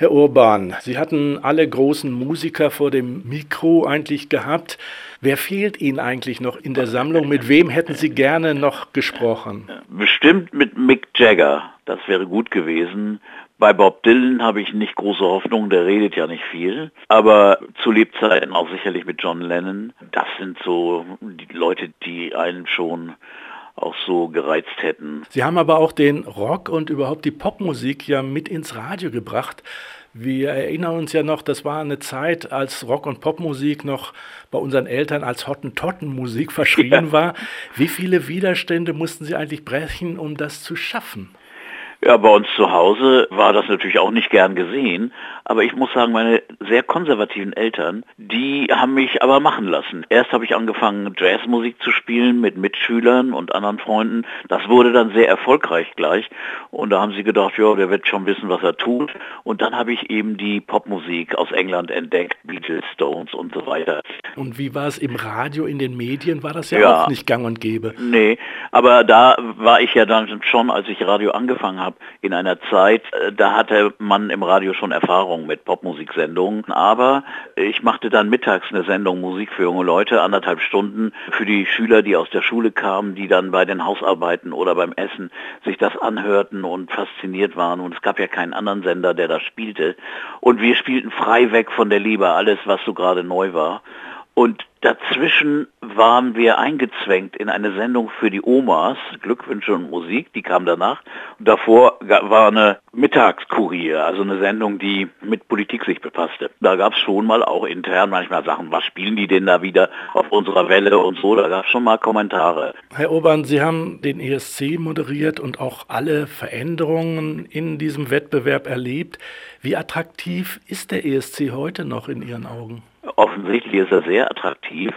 Herr Urban, Sie hatten alle großen Musiker vor dem Mikro eigentlich gehabt. Wer fehlt Ihnen eigentlich noch in der Sammlung? Mit wem hätten Sie gerne noch gesprochen? Bestimmt mit Mick Jagger. Das wäre gut gewesen. Bei Bob Dylan habe ich nicht große Hoffnung, der redet ja nicht viel. Aber zu Lebzeiten auch sicherlich mit John Lennon. Das sind so die Leute, die einen schon auch so gereizt hätten. Sie haben aber auch den Rock und überhaupt die Popmusik ja mit ins Radio gebracht. Wir erinnern uns ja noch, das war eine Zeit, als Rock- und Popmusik noch bei unseren Eltern als Hottentottenmusik verschrien ja. war. Wie viele Widerstände mussten Sie eigentlich brechen, um das zu schaffen? Ja, bei uns zu Hause war das natürlich auch nicht gern gesehen, aber ich muss sagen, meine sehr konservativen Eltern, die haben mich aber machen lassen. Erst habe ich angefangen, Jazzmusik zu spielen mit Mitschülern und anderen Freunden. Das wurde dann sehr erfolgreich gleich und da haben sie gedacht, ja, der wird schon wissen, was er tut. Und dann habe ich eben die Popmusik aus England entdeckt, Beatles, Stones und so weiter. Und wie war es im Radio, in den Medien? War das ja, ja auch nicht gang und gäbe. Nee, aber da war ich ja dann schon, als ich Radio angefangen habe, habe, in einer Zeit, äh, da hatte man im Radio schon Erfahrung mit Popmusiksendungen, aber ich machte dann mittags eine Sendung Musik für junge Leute, anderthalb Stunden für die Schüler, die aus der Schule kamen, die dann bei den Hausarbeiten oder beim Essen sich das anhörten und fasziniert waren. Und es gab ja keinen anderen Sender, der das spielte. Und wir spielten frei weg von der Liebe alles, was so gerade neu war. Und dazwischen waren wir eingezwängt in eine Sendung für die Omas, Glückwünsche und Musik, die kam danach. Und davor war eine Mittagskurier, also eine Sendung, die mit Politik sich befasste. Da gab es schon mal auch intern manchmal Sachen, was spielen die denn da wieder auf unserer Welle und so, da gab es schon mal Kommentare. Herr Obern, Sie haben den ESC moderiert und auch alle Veränderungen in diesem Wettbewerb erlebt. Wie attraktiv ist der ESC heute noch in Ihren Augen? Offensichtlich ist er sehr attraktiv,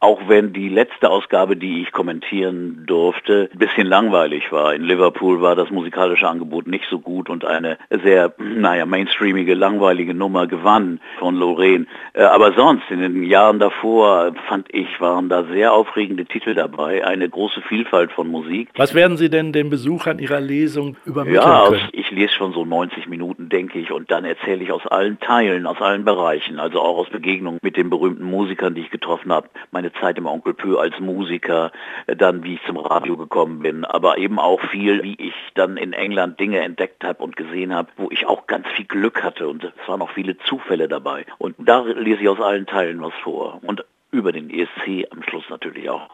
auch wenn die letzte Ausgabe, die ich kommentieren durfte, ein bisschen langweilig war. In Liverpool war das musikalische Angebot nicht so gut und eine sehr, naja, mainstreamige, langweilige Nummer gewann von Lorraine. Äh, aber sonst, in den Jahren davor, fand ich, waren da sehr aufregende Titel dabei, eine große Vielfalt von Musik. Was werden Sie denn den Besuchern Ihrer Lesung übermitteln ja, können? ich lese schon so 90 Minuten, denke ich, und dann erzähle ich aus allen Teilen, aus allen Bereichen, also auch aus Begegnungen mit den berühmten Musikern, die ich getroffen habe, meine Zeit im Onkel Pö als Musiker, äh, dann wie ich zum Radio gekommen bin, aber eben auch viel, wie ich dann in England Dinge entdeckt habe und gesehen habe, wo ich auch ganz viel Glück hatte und es waren auch viele Zufälle dabei. Und da lese ich aus allen Teilen was vor und über den ESC am Schluss natürlich auch.